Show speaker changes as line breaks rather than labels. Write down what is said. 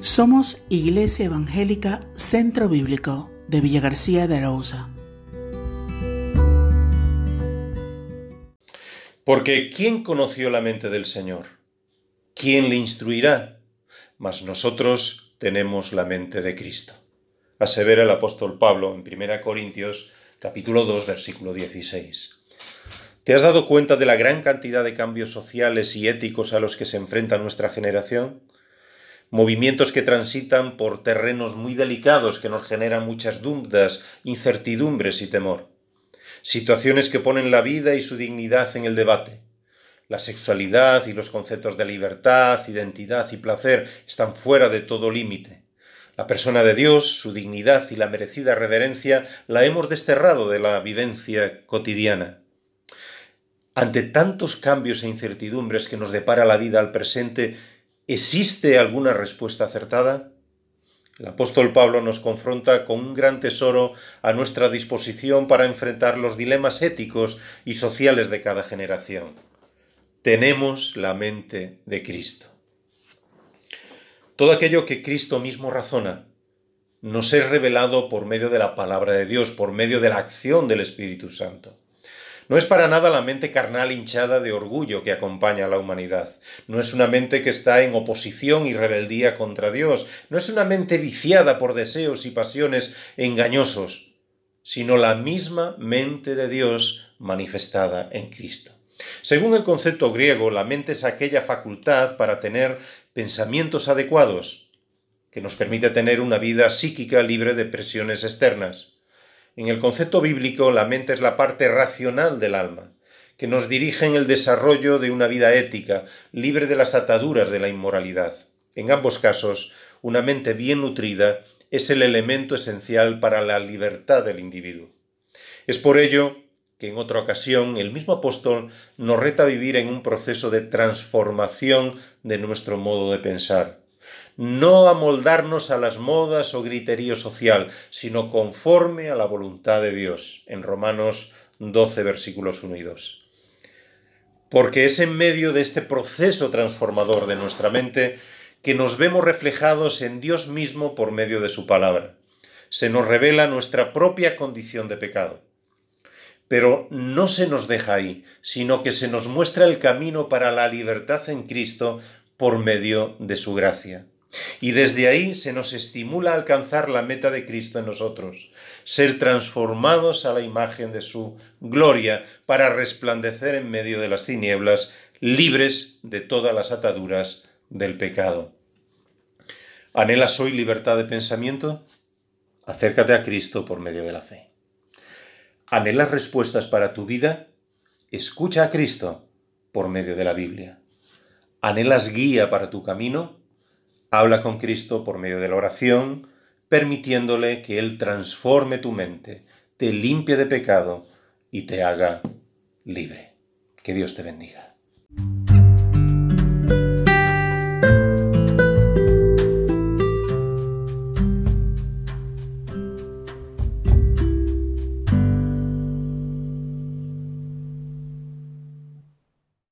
Somos Iglesia Evangélica Centro Bíblico de Villa García de Arauza.
Porque ¿quién conoció la mente del Señor? ¿Quién le instruirá? Mas nosotros tenemos la mente de Cristo. Asevera el apóstol Pablo en 1 Corintios capítulo 2 versículo 16. ¿Te has dado cuenta de la gran cantidad de cambios sociales y éticos a los que se enfrenta nuestra generación? Movimientos que transitan por terrenos muy delicados que nos generan muchas dudas, incertidumbres y temor, situaciones que ponen la vida y su dignidad en el debate. La sexualidad y los conceptos de libertad, identidad y placer están fuera de todo límite. La persona de Dios, su dignidad y la merecida reverencia la hemos desterrado de la vivencia cotidiana. Ante tantos cambios e incertidumbres que nos depara la vida al presente, ¿Existe alguna respuesta acertada? El apóstol Pablo nos confronta con un gran tesoro a nuestra disposición para enfrentar los dilemas éticos y sociales de cada generación. Tenemos la mente de Cristo. Todo aquello que Cristo mismo razona nos es revelado por medio de la palabra de Dios, por medio de la acción del Espíritu Santo. No es para nada la mente carnal hinchada de orgullo que acompaña a la humanidad. No es una mente que está en oposición y rebeldía contra Dios. No es una mente viciada por deseos y pasiones engañosos, sino la misma mente de Dios manifestada en Cristo. Según el concepto griego, la mente es aquella facultad para tener pensamientos adecuados, que nos permite tener una vida psíquica libre de presiones externas. En el concepto bíblico, la mente es la parte racional del alma, que nos dirige en el desarrollo de una vida ética, libre de las ataduras de la inmoralidad. En ambos casos, una mente bien nutrida es el elemento esencial para la libertad del individuo. Es por ello que en otra ocasión el mismo apóstol nos reta a vivir en un proceso de transformación de nuestro modo de pensar no amoldarnos a las modas o griterío social, sino conforme a la voluntad de Dios, en Romanos 12, versículos 1 y 2. Porque es en medio de este proceso transformador de nuestra mente que nos vemos reflejados en Dios mismo por medio de su palabra. Se nos revela nuestra propia condición de pecado. Pero no se nos deja ahí, sino que se nos muestra el camino para la libertad en Cristo por medio de su gracia. Y desde ahí se nos estimula a alcanzar la meta de Cristo en nosotros, ser transformados a la imagen de su gloria para resplandecer en medio de las tinieblas, libres de todas las ataduras del pecado. ¿Anhelas hoy libertad de pensamiento? Acércate a Cristo por medio de la fe. ¿Anhelas respuestas para tu vida? Escucha a Cristo por medio de la Biblia. ¿Anhelas guía para tu camino? Habla con Cristo por medio de la oración, permitiéndole que Él transforme tu mente, te limpie de pecado y te haga libre. Que Dios te bendiga.